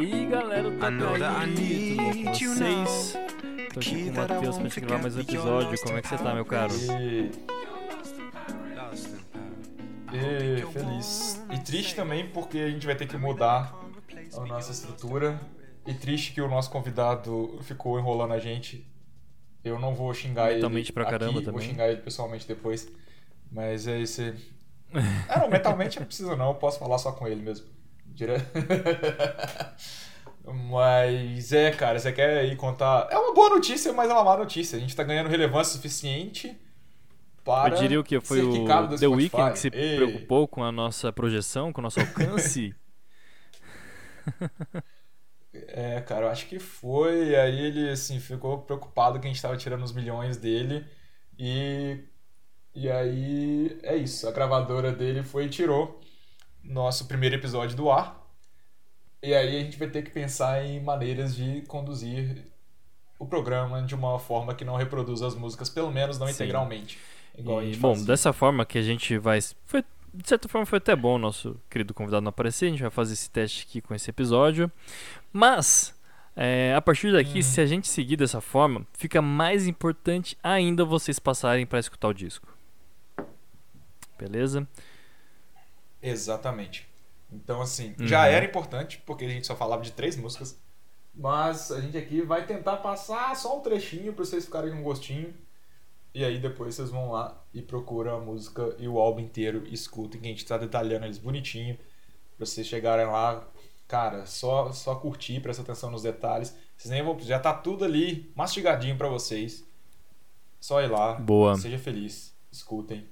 aí, galera do Tacaí, tudo com vocês? Tô aqui com o Matheus pra gente gravar mais um episódio. Como é que você tá, meu caro? E... E... Feliz. E triste também porque a gente vai ter que mudar a nossa estrutura. E triste que o nosso convidado ficou enrolando a gente. Eu não vou xingar Mentalmente ele pra caramba aqui, também. vou xingar ele pessoalmente depois. Mas é esse... Ah, não, mentalmente não precisa não, eu posso falar só com ele mesmo. Dire... mas é, cara, você quer ir contar... É uma boa notícia, mas é uma má notícia. A gente tá ganhando relevância suficiente para Eu diria o que foi o The Spotify. Weeknd que se Ei. preocupou com a nossa projeção, com o nosso alcance. É, cara, eu acho que foi. Aí ele, assim, ficou preocupado que a gente tava tirando os milhões dele. E, e aí, é isso. A gravadora dele foi e tirou nosso primeiro episódio do ar. E aí a gente vai ter que pensar em maneiras de conduzir o programa de uma forma que não reproduza as músicas, pelo menos não Sim. integralmente. Igual E, bom, dessa forma que a gente vai. Foi, de certa forma foi até bom o nosso querido convidado não aparecer. A gente vai fazer esse teste aqui com esse episódio. Mas, é, a partir daqui, Hum. se a gente seguir dessa forma, fica mais importante ainda vocês passarem para escutar o disco. Beleza? Exatamente. Então, assim, Uhum. já era importante, porque a gente só falava de três músicas. Mas a gente aqui vai tentar passar só um trechinho pra vocês ficarem com gostinho. E aí depois vocês vão lá e procuram a música e o álbum inteiro, escutem, que a gente tá detalhando eles bonitinho. Pra vocês chegarem lá, cara, só, só curtir, prestar atenção nos detalhes. Vocês nem vão. Já tá tudo ali mastigadinho pra vocês. Só ir lá. Boa. Seja feliz. Escutem.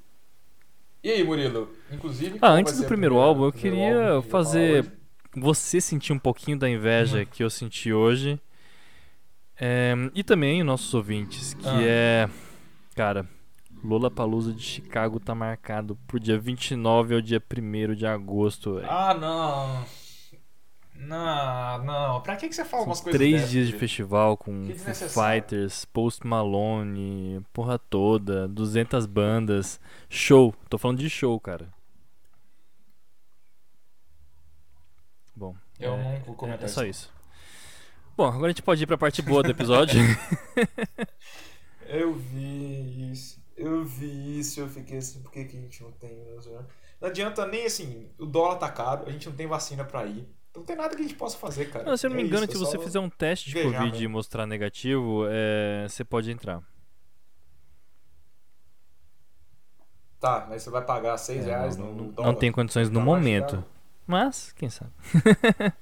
E aí, Murilo? Inclusive. Ah, antes do primeiro álbum, eu queria álbum fazer-? Você sentir um pouquinho da inveja Hum. que eu senti hoje. É, e também os nossos ouvintes, que Ah. é. Cara, Lola Palusa de Chicago tá marcado pro dia 29 ao dia 1 de agosto. velho. Ah, não. Não, não. Pra que, que você fala umas São coisas três dessas, dias de gente? festival com. Fighters, Post Malone, porra toda, 200 bandas, show. Tô falando de show, cara. Bom, Eu é, não vou comentar é só isso. isso. Bom, agora a gente pode ir pra parte boa do episódio. Eu vi isso. Eu vi isso. Eu fiquei assim, por que, que a gente não tem. Não adianta nem assim. O dólar tá caro, a gente não tem vacina pra ir. Não tem nada que a gente possa fazer, cara. Não, se eu não me É engano, isso, se é você fizer um teste de Covid mesmo. e mostrar negativo, é, você pode entrar. Tá, mas você vai pagar 6 É, reais não, no não- dólar? não tem condições no momento. caro. Mas, quem sabe?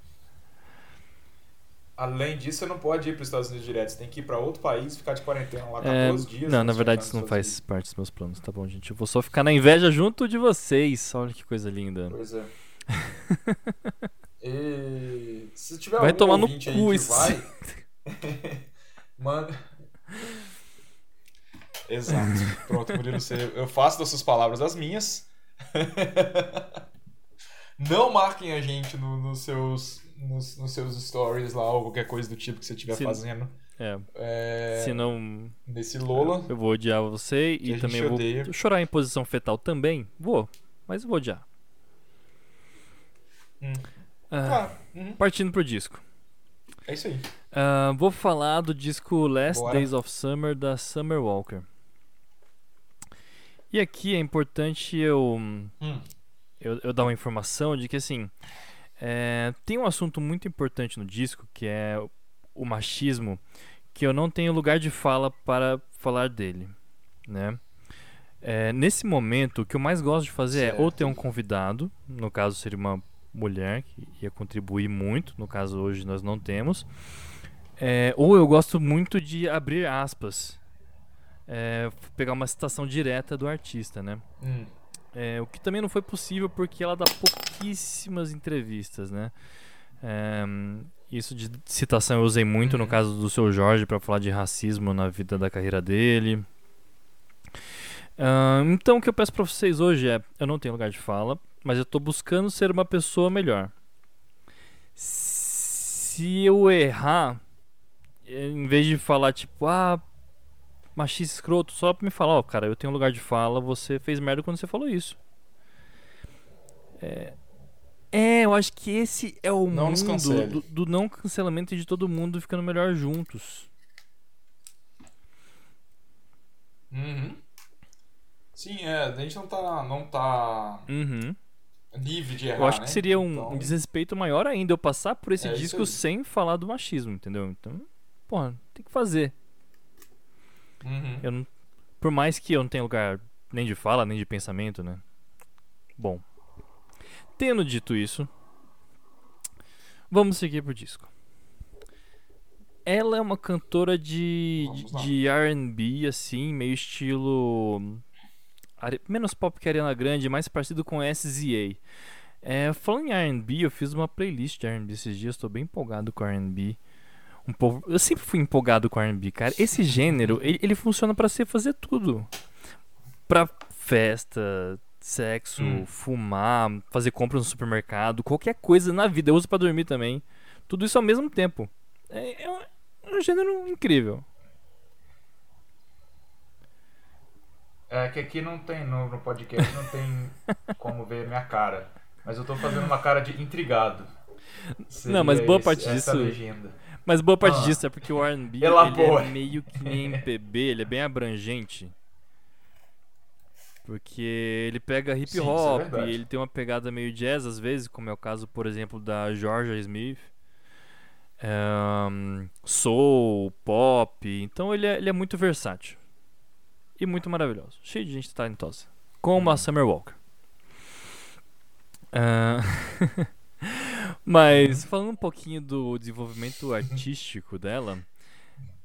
Além disso, você não pode ir para os Estados Unidos direto. Você tem que ir para outro país, ficar de quarentena lá É, 14 dias. não, antes na de verdade isso não faz parte dos meus planos, tá bom, gente? Eu vou só ficar na inveja junto de vocês. Olha que coisa linda. Pois é. E se tiver Vai tomar no cu isso. vai, manda. Exato. Pronto, Murilo, você... eu faço das suas palavras as minhas. Não marquem a gente no- nos, seus, nos, nos seus stories lá ou qualquer coisa do tipo que você estiver Se- fazendo. É, É, se não, Nesse Lola. eu vou odiar você e também eu vou odeia. chorar em posição fetal também. Vou, mas eu vou odiar. Hum. Ah, Ah, uhum, partindo pro disco. é isso aí. Ah, vou falar do disco Last Bora. Days of Summer da Summer Walker. E aqui é importante eu, Hum. eu, eu dar uma informação de que assim é, tem um assunto muito importante no disco que é o machismo que eu não tenho lugar de fala para falar dele, né? É, nesse momento, o que eu mais gosto de fazer é ou Certo. ter um convidado, no caso seria uma mulher que ia contribuir muito, no caso hoje nós não temos, é, ou eu gosto muito de abrir aspas, é, pegar uma citação direta do artista, né? Hum. É, o que também não foi possível porque ela dá pouquíssimas entrevistas, né? É, isso de citação eu usei muito no Uhum. caso do seu Jorge para falar de racismo na vida da carreira dele. Ah, então o que eu peço para vocês hoje é, eu não tenho lugar de fala, mas eu tô buscando ser uma pessoa melhor. Se eu errar, em vez de falar tipo, ah, machista escroto, só pra me falar, ó, cara, eu tenho lugar de fala, você fez merda quando você falou isso. É, É, eu acho que esse é o Não mundo do, do não cancelamento e de todo mundo ficando melhor juntos. Uhum. Sim, é, a gente não tá, não tá Uhum. Livre de errar, Eu acho né? que seria um, Então, um desrespeito maior ainda eu passar por esse É disco sem falar do machismo, entendeu? Então, porra, tem que fazer. uhum. Eu não, por mais que eu não tenha lugar nem de fala, nem de pensamento, né? Bom. Tendo dito isso, vamos seguir pro disco. Ela é uma cantora de, lá. de R&B, assim, meio estilo... Menos pop que Ariana Grande, mais parecido com SZA. É, falando em R&B, eu fiz uma playlist de R&B esses dias, tô bem empolgado com R&B. Um pouco, eu sempre fui empolgado com R&B, cara. Esse gênero, ele, ele funciona pra você fazer tudo. Pra festa, sexo, Hum. fumar, fazer compras no supermercado, qualquer coisa na vida. Eu uso pra dormir também. Tudo isso ao mesmo tempo. É, é um, é um gênero incrível. É que aqui não tem, no, no podcast não tem como ver minha cara. Mas eu tô fazendo uma cara de intrigado. Não, mas boa esse- parte essa disso- legenda. Mas boa parte Ah. disso é porque o R&B é meio que nem MPB, ele é bem abrangente. Porque ele pega hip Sim, é hop, verdade. ele tem uma pegada meio jazz às vezes, como é o caso, por exemplo, da Georgia Smith. Ahn, soul, pop. Então ele é, ele é muito versátil. E muito maravilhoso. Cheio de gente talentosa. Como a Summer Walker. Ah, Mas falando um pouquinho do desenvolvimento artístico dela,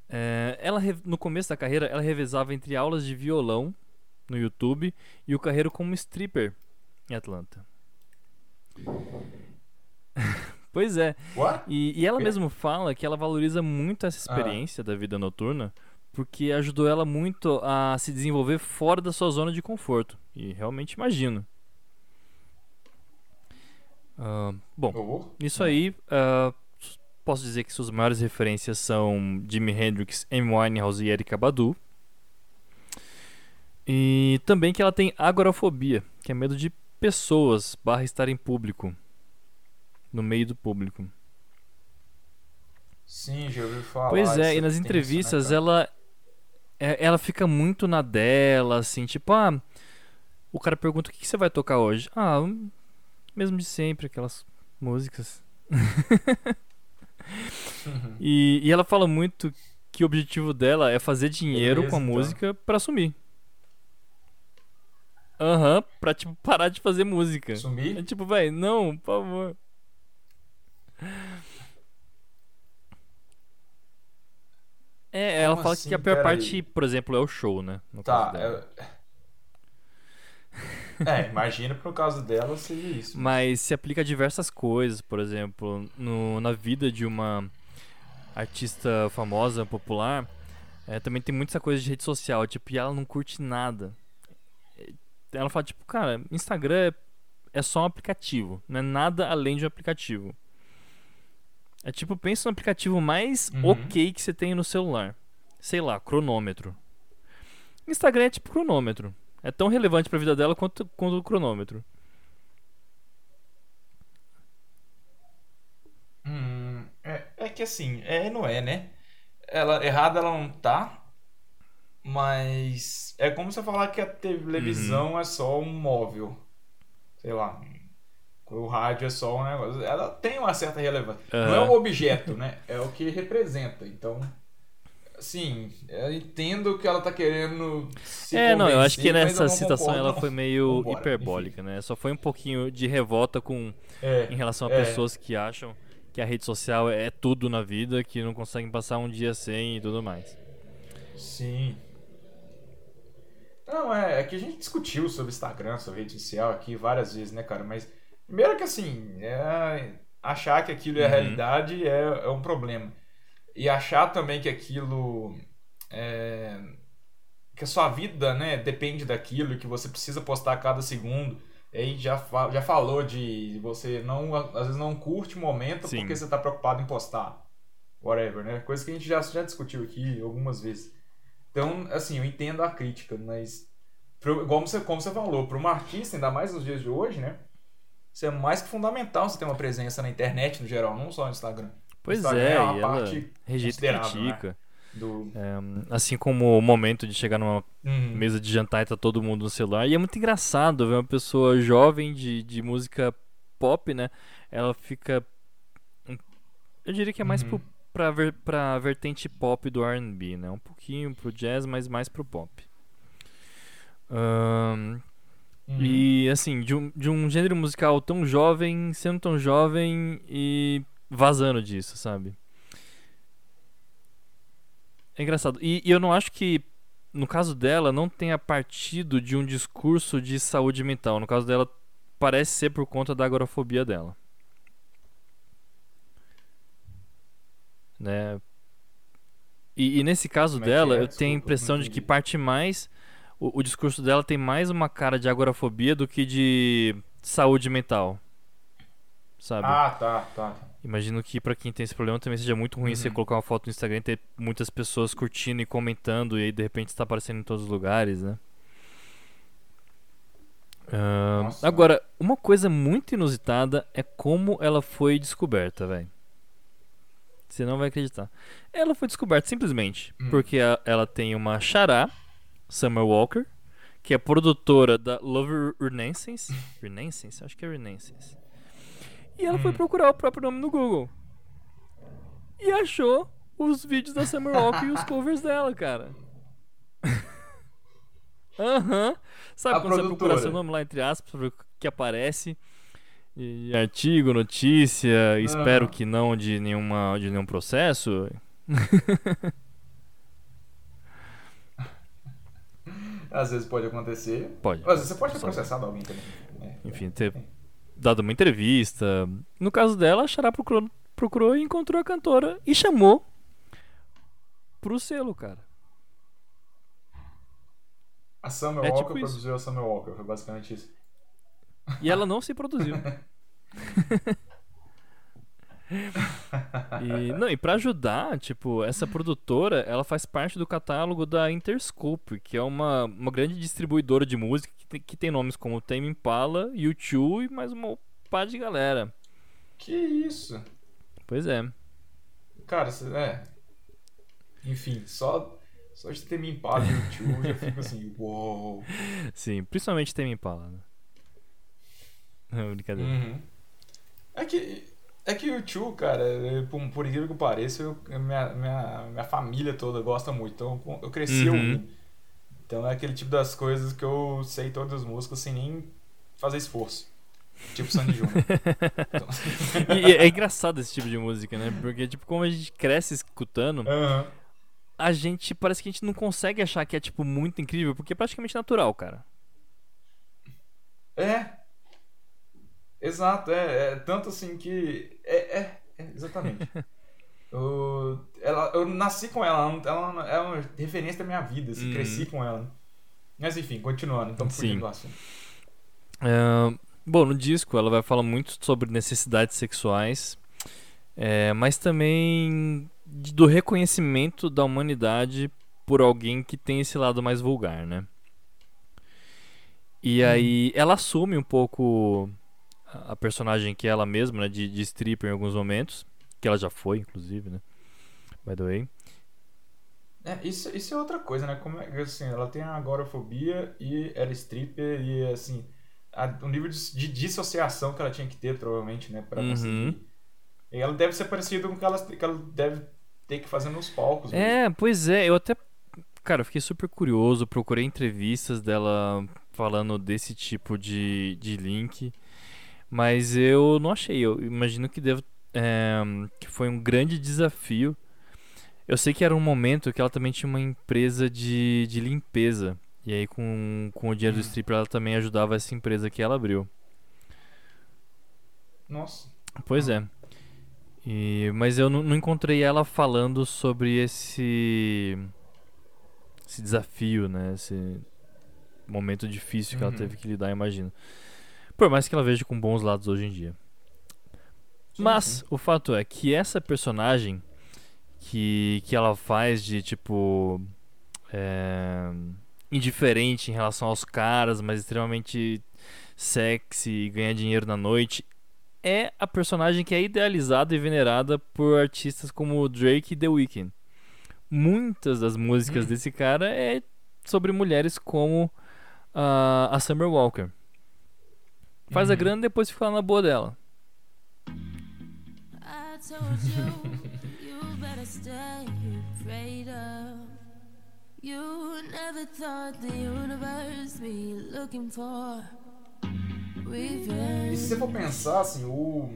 é, ela no começo da carreira ela revezava entre aulas de violão no YouTube e o carreiro como stripper em Atlanta. pois é, What? e, e ela mesma fala que ela valoriza muito essa Ah. experiência da vida noturna porque ajudou ela muito a se desenvolver fora da sua zona de conforto. E realmente imagino. Ah, bom, Oh, isso aí, s- posso dizer que suas maiores referências são Jimi Hendrix, Amy Winehouse e Erykah Badu. E também que ela tem agorafobia, que é medo de pessoas barra estar em público, no meio do público. Sim, já ouvi falar. Pois isso é, e nas né, entrevistas cara? ela é- ela fica muito na dela, assim, tipo, ah, o cara pergunta o que que você vai tocar hoje? Ah, mesmo de sempre, aquelas músicas. Uhum. E, e ela fala muito que o objetivo dela é fazer dinheiro Beleza, com a então. música pra sumir. Aham, pra tipo parar de fazer música. É Sumir? tipo, véi, não, por favor. É, ela Como fala assim? que a pior Pera parte, aí. por exemplo, é o show, né? No Tá, é... Imagina pro caso dela seria isso. Mas se aplica a diversas coisas, por exemplo, no, na vida de uma artista famosa, popular, é, também tem muita coisa de rede social, tipo, e ela não curte nada. É, Ela fala, tipo, cara, Instagram é, é só um aplicativo, não é nada além de um aplicativo. É tipo, pensa no aplicativo mais Uhum. ok que você tem no celular. Sei lá, cronômetro. Instagram é tipo cronômetro. É tão relevante pra vida dela quanto, quanto o cronômetro. Hum, é, é que assim, é não é, né? Ela, errada ela não tá, mas é como você falar que a televisão é só um móvel. Sei lá. O rádio é só um negócio. Ela tem uma certa relevância. Não é um objeto, né? É o que representa. Então, assim, eu entendo que ela tá querendo se É, não, eu acho que nessa citação concordo, ela foi meio Vambora, hiperbólica, né? Só foi um pouquinho de revolta com É, em relação a é. pessoas que acham que a rede social é tudo na vida, que não conseguem passar um dia sem e tudo mais. Sim. Não, é, é que a gente discutiu sobre Instagram, sobre rede social aqui várias vezes, né, cara? Mas, primeiro que assim, é, achar que aquilo é Uhum. realidade é, é um problema. E achar também que aquilo. É, que a sua vida, né, depende daquilo, e que você precisa postar a cada segundo. E aí já, já falou de você não, às vezes não curte o momento Sim. porque você tá preocupado em postar. Whatever, né? Coisa que a gente já, já discutiu aqui algumas vezes. Então, assim, eu entendo a crítica, mas pro, como, você, como você falou, para uma artista, ainda mais nos dias de hoje, né? Isso é mais que fundamental você ter uma presença na internet no geral, não só no Instagram. Pois Instagram é, é uma ela parte rejeita e né? Do... É, assim como o momento de chegar numa Uhum. mesa de jantar e tá todo mundo no celular. E é muito engraçado ver uma pessoa jovem de, de música pop, né? Ela fica. um- Eu diria que é mais Uhum. pro, pra, ver, pra vertente pop do RB, né? Um pouquinho pro jazz, mas mais pro pop. Ahn, Uhum. E assim, de um, de um gênero musical tão jovem, sendo tão jovem e vazando disso, sabe? É engraçado. E, e eu não acho que, no caso dela, não tenha partido de um discurso de saúde mental. No caso dela, parece ser por conta da agorafobia dela. Né? E, e nesse caso Como é dela, é? eu tenho a impressão de que parte mais. O, o discurso dela tem mais uma cara de agorafobia do que de saúde mental. Sabe? Ah, tá, tá. Imagino que pra quem tem esse problema também seja muito ruim você Uhum. colocar uma foto no Instagram e ter muitas pessoas curtindo e comentando e aí de repente está aparecendo em todos os lugares, né? Nossa. agora, uma coisa muito inusitada é como ela foi descoberta, velho. Você não vai acreditar. Ela foi descoberta simplesmente Hum. porque a- ela tem uma xará, Summer Walker, que é produtora da Love Renaissance. Renaissance? Acho que é Renaissance. E ela foi Hum. procurar o próprio nome no Google. E achou os vídeos da Summer Walker e os covers dela, cara. Aham. Sabe A quando você procura produtora. seu nome lá, entre aspas, que aparece? E artigo, notícia, espero que não de, nenhuma, de nenhum processo. Às vezes pode acontecer. Pode. Às vezes você pode ter processado alguém também. né? Enfim, ter dado uma entrevista. No caso dela, a Xará procurou, procurou e encontrou a cantora e chamou pro selo, cara. A Summer É Walker tipo isso. produziu a Summer Walker, foi basicamente isso. E ela não se produziu. e, não, e pra ajudar, tipo, essa produtora, ela faz parte do catálogo da Interscope, que é uma, uma grande distribuidora de música que tem, que tem nomes como Tame Impala, U2 e mais uma pá de galera. Que isso? Pois é. Cara, é. Enfim, só, só de ter me empado no tio, eu já fico assim, uou. Sim, principalmente Tame Impala, né? Não, Brincadeira. Uhum. É que, é que o tio, cara, é, por, por incrível que pareça, eu- minha, minha, minha família toda gosta muito, então eu cresci Uhum. ouvindo. Então é aquele tipo das coisas que eu sei todas as músicas sem nem fazer esforço. Tipo Sandy Júnior. Então- E é engraçado esse tipo de música, né? Porque, tipo, como a gente cresce escutando, Aham. a gente parece que a gente não consegue achar que é, tipo, muito incrível, porque é praticamente natural, cara. É. Exato, é, é tanto assim que. É, é, é, exatamente. eu, ela, eu nasci com ela, ela é uma referência da minha vida, assim, Uhum. cresci com ela. Mas enfim, continuando, então Sim. fugindo do assunto. É, bom, no disco ela vai falar muito sobre necessidades sexuais, é, mas também do reconhecimento da humanidade por alguém que tem esse lado mais vulgar, né? E aí ela assume um pouco a personagem que é ela mesma, né, de, de stripper em alguns momentos, que ela já foi, inclusive, né? By the way. É, isso, isso é outra coisa, né? Como é, assim, ela tem a agorafobia e era stripper e assim, a- o nível de, de dissociação que ela tinha que ter, provavelmente, né? Pra Uhum. conseguir. E ela deve ser parecida com o que ela, que ela deve ter que fazer nos palcos. mesmo. É, pois é, eu até. Cara, eu fiquei super curioso, procurei entrevistas dela falando desse tipo de, de link, mas eu não achei. Eu imagino que deve, é, que foi um grande desafio. Eu sei que era um momento que ela também tinha uma empresa de, de limpeza. E aí, com, com o dinheiro do Hum. stripper, ela também ajudava essa empresa que ela abriu. Nossa. Pois é. E, mas eu não, encontrei ela falando sobre esse esse desafio, né? Esse momento difícil que ela Uhum. teve que lidar, imagino. Por mais que ela veja com bons lados hoje em dia. Sim, Mas sim. o fato é que essa personagem que, que ela faz de tipo é, indiferente em relação aos caras, mas extremamente sexy e ganhar dinheiro na noite. É a personagem que é idealizada e venerada por artistas como Drake e The Weeknd. Muitas das músicas Hum. desse cara é sobre mulheres como ah, a Summer Walker. Faz a Uhum. grana e depois fica lá na boa dela. You, never thought the universe be looking for E se revenge. você for pensar, assim, o.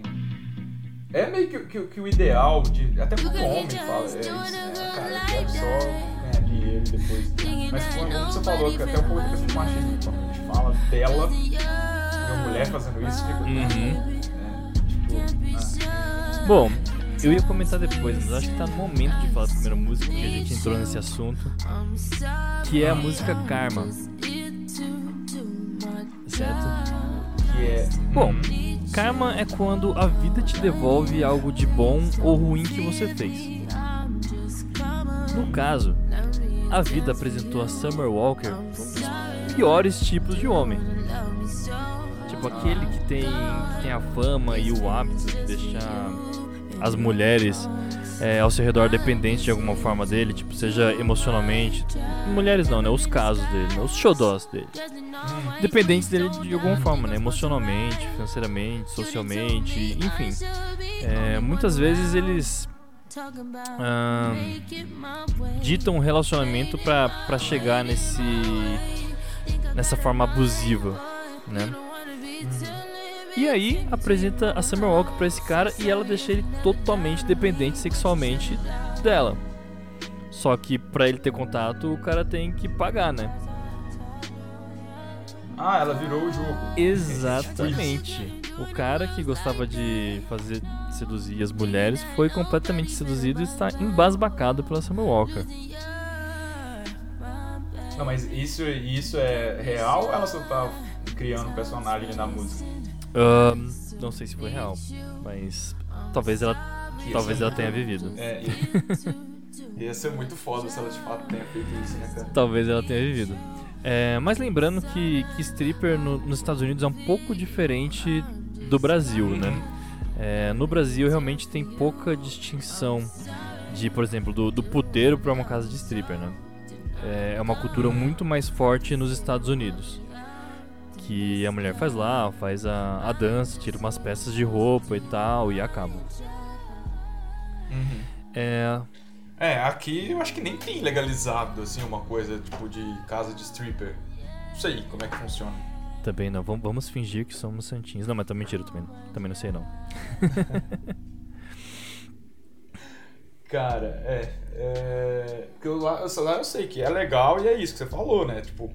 É meio que, que, que o ideal de. Até pro homem fala, é isso, né? Cara, eu quero só ganhar dinheiro depois. Mas como você falou, que até um pouco do machismo, quando a gente fala dela, uma mulher fazendo isso, fica. Uhum. né, tipo, ah, Bom, eu ia comentar depois, mas acho que tá no momento de falar da primeira música, porque a gente entrou nesse assunto, que é a música Karma, certo? que é. Bom, karma é quando a vida te devolve algo de bom ou ruim que você fez. No caso, a vida apresentou a Summer Walker um dos piores tipos de homem. Tipo aquele que tem, que tem a fama e o hábito de deixar as mulheres é, ao seu redor dependentes de alguma forma dele, tipo, seja emocionalmente. Mulheres não, né? Os casos dele, né? os xodós dele. Dependentes dele de alguma forma, né? Emocionalmente, financeiramente, socialmente, enfim. É, muitas vezes eles ditam um relacionamento pra chegar nesse nessa forma abusiva, né? E aí apresenta a Summer Walker pra esse cara e ela deixa ele totalmente dependente sexualmente dela. Só que pra ele ter contato, o cara tem que pagar, né? Ah, ela virou o jogo. Exatamente. O cara que gostava de fazer seduzir as mulheres foi completamente seduzido e está embasbacado pela Summer Walker. Não, mas isso, isso é real ou ela só tá criando um personagem na música? Ahn, não sei se foi real, mas talvez ela, talvez ela tenha vivido. É, ia, ia ser muito foda se ela de fato tenha feito isso, né, cara? Talvez ela tenha vivido. É, mas lembrando que, que stripper no- nos Estados Unidos é um pouco diferente do Brasil, né? É, no Brasil realmente tem pouca distinção de, por exemplo, do, do puteiro para uma casa de stripper, né? É, é uma cultura muito mais forte nos Estados Unidos. Que a mulher faz lá, faz a, a dança, tira umas peças de roupa e tal, e acaba. É, É, aqui eu acho que nem tem legalizado, assim, uma coisa tipo de casa de stripper. Não sei como é que funciona. também não, vamos, vamos fingir que somos santinhos. Não, mas tá mentira, também, também não sei não. Cara, é. é eu, lá eu sei que é legal e é isso que você falou, né? Tipo,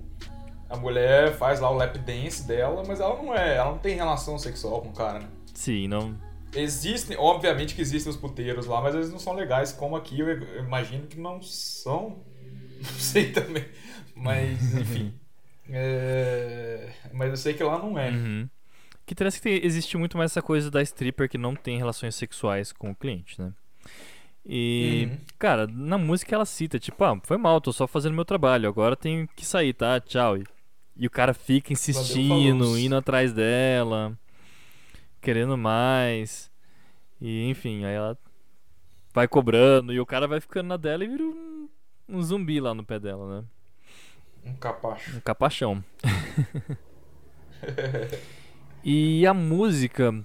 a mulher faz lá o lap dance dela, mas ela não é. Ela não tem relação sexual com o cara, né? Sim, não, Existem, obviamente que existem os puteiros lá, mas eles não são legais como aqui. Eu, imagino que não são. Não sei também. Mas, enfim. É, Mas eu sei que lá não é. Uhum. Que parece que existe muito mais essa coisa da stripper que não tem relações sexuais com o cliente, né? E, Uhum. cara, na música ela cita, tipo, ah, foi mal, tô só fazendo meu trabalho, agora tenho que sair, tá? Tchau. E, e o cara fica insistindo, indo atrás dela, querendo mais. E, enfim, aí ela vai cobrando e o cara vai ficando na dela e vira um, um zumbi lá no pé dela, né? Um capacho. Um capachão. e a música,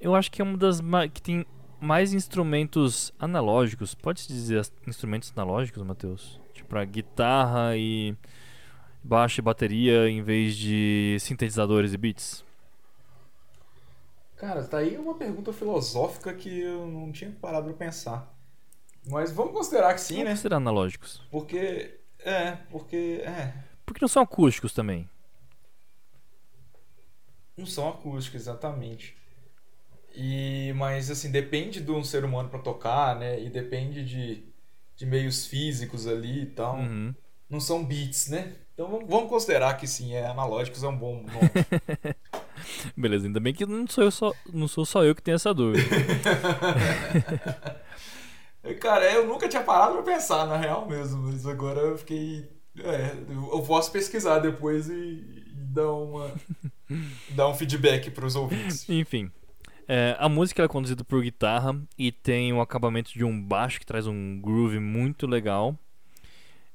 eu acho que é uma das que tem mais instrumentos analógicos. Pode-se dizer instrumentos analógicos, Matheus? Tipo, a guitarra e baixo e bateria em vez de sintetizadores e beats. Cara, tá aí uma pergunta filosófica que eu não tinha parado pra pensar. Mas vamos considerar que sim, Vamos né? considerar analógicos. Porque. É, porque. É. Porque não são acústicos também. Não são acústicos, exatamente. E, mas assim, depende de um ser humano pra tocar, né? E depende de, de meios físicos ali e tal. Uhum. Não são beats, né? Então vamos- considerar que sim, é analógicos é um bom nome. Beleza, ainda bem que não sou, eu só, não sou só eu que tenho essa dúvida. Cara, eu nunca tinha parado pra pensar, na real mesmo, mas agora eu fiquei. É, eu posso pesquisar depois e, dar uma, dar um feedback pros ouvintes. Enfim. É, a música é conduzida por guitarra e tem o acabamento de um baixo que traz um groove muito legal.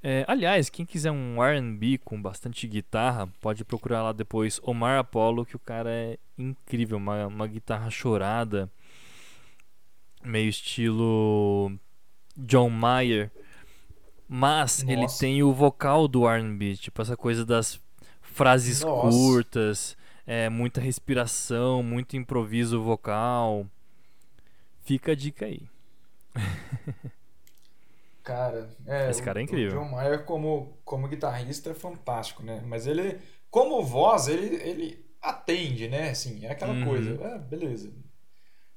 É, aliás, quem quiser um RB com bastante guitarra, pode procurar lá depois Omar Apollo, que o cara é incrível. Uma, uma guitarra chorada, meio estilo John Mayer. Mas ele Nossa. tem o vocal do R&B, tipo essa coisa das frases Nossa. curtas, é, muita respiração, muito improviso vocal. Fica a dica aí. Cara, é, Esse cara é o- incrível. O John Mayer como, como guitarrista é fantástico, né? Mas ele, como voz, ele, ele atende, né? Assim, é aquela Uhum. coisa. É, beleza.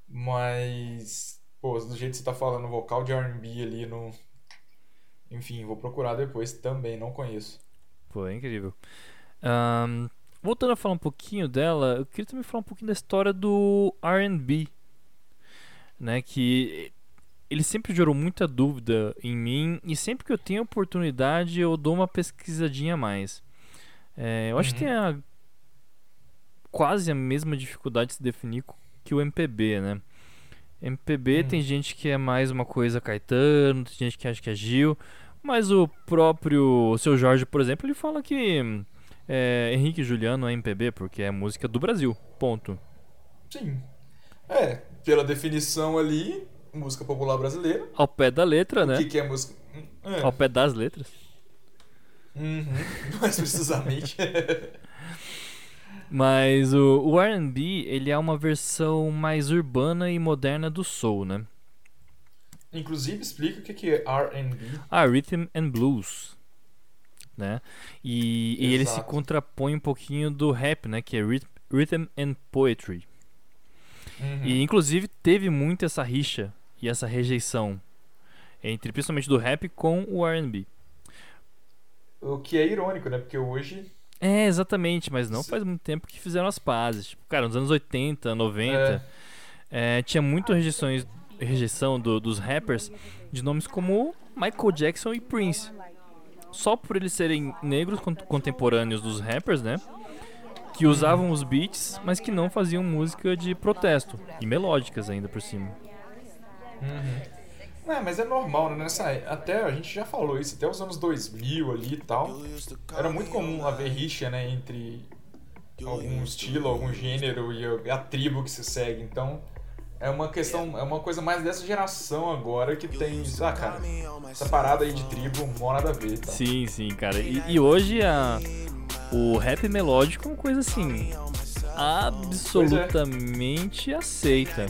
Mas, pô, do jeito que você tá falando, vocal de R&B ali no... Enfim, vou procurar depois também, não conheço. Pô, é incrível. Ahn, voltando a falar um pouquinho dela, eu queria também falar um pouquinho da história do R&B, né? Que ele sempre gerou muita dúvida em mim e sempre que eu tenho oportunidade eu dou uma pesquisadinha a mais. É, eu acho que Uhum. tem a, quase a mesma dificuldade de se definir que o MPB, né? MPB Hum. tem gente que é mais uma coisa Caetano, tem gente que acha que é Gil, mas o próprio o seu Jorge, por exemplo, ele fala que é, Henrique e Juliano é MPB porque é música do Brasil. Ponto. Sim. É, pela definição ali, música popular brasileira. Ao pé da letra, O né? que, que é música? É. Ao pé das letras. Uhum. Mais precisamente. Mas o, o R&B, ele é uma versão mais urbana e moderna do soul, né? Inclusive, explica o que, é R&B. Ah, Rhythm and Blues, né? E, e ele se contrapõe um pouquinho do rap, né? Que é Rhythm, Rhythm and Poetry. Uhum. E inclusive teve muito essa rixa e essa rejeição entre principalmente do rap com o R&B. O que é irônico, né? Porque hoje. É, exatamente, mas não faz muito tempo que fizeram as pazes. Tipo, cara, nos anos 80, 90, É, é, tinha muito rejeições, rejeição do- dos rappers de nomes como Michael Jackson e Prince. Só por eles serem negros cont- contemporâneos dos rappers, né? Que usavam os beats, mas que não faziam música de protesto. E melódicas ainda por cima. Uhum. É, mas é normal, né? Nessa, até a gente já falou isso, até os anos 2000 ali e tal. Era muito comum haver rixa, né? Entre algum estilo, algum gênero e a, tribo que se segue. Então, é uma questão, é uma coisa mais dessa geração agora que tem isso. Ah, cara, essa parada aí de tribo, não nada a ver e tal. Sim, sim, cara. E, e hoje a, o rap melódico é uma coisa assim absolutamente aceita.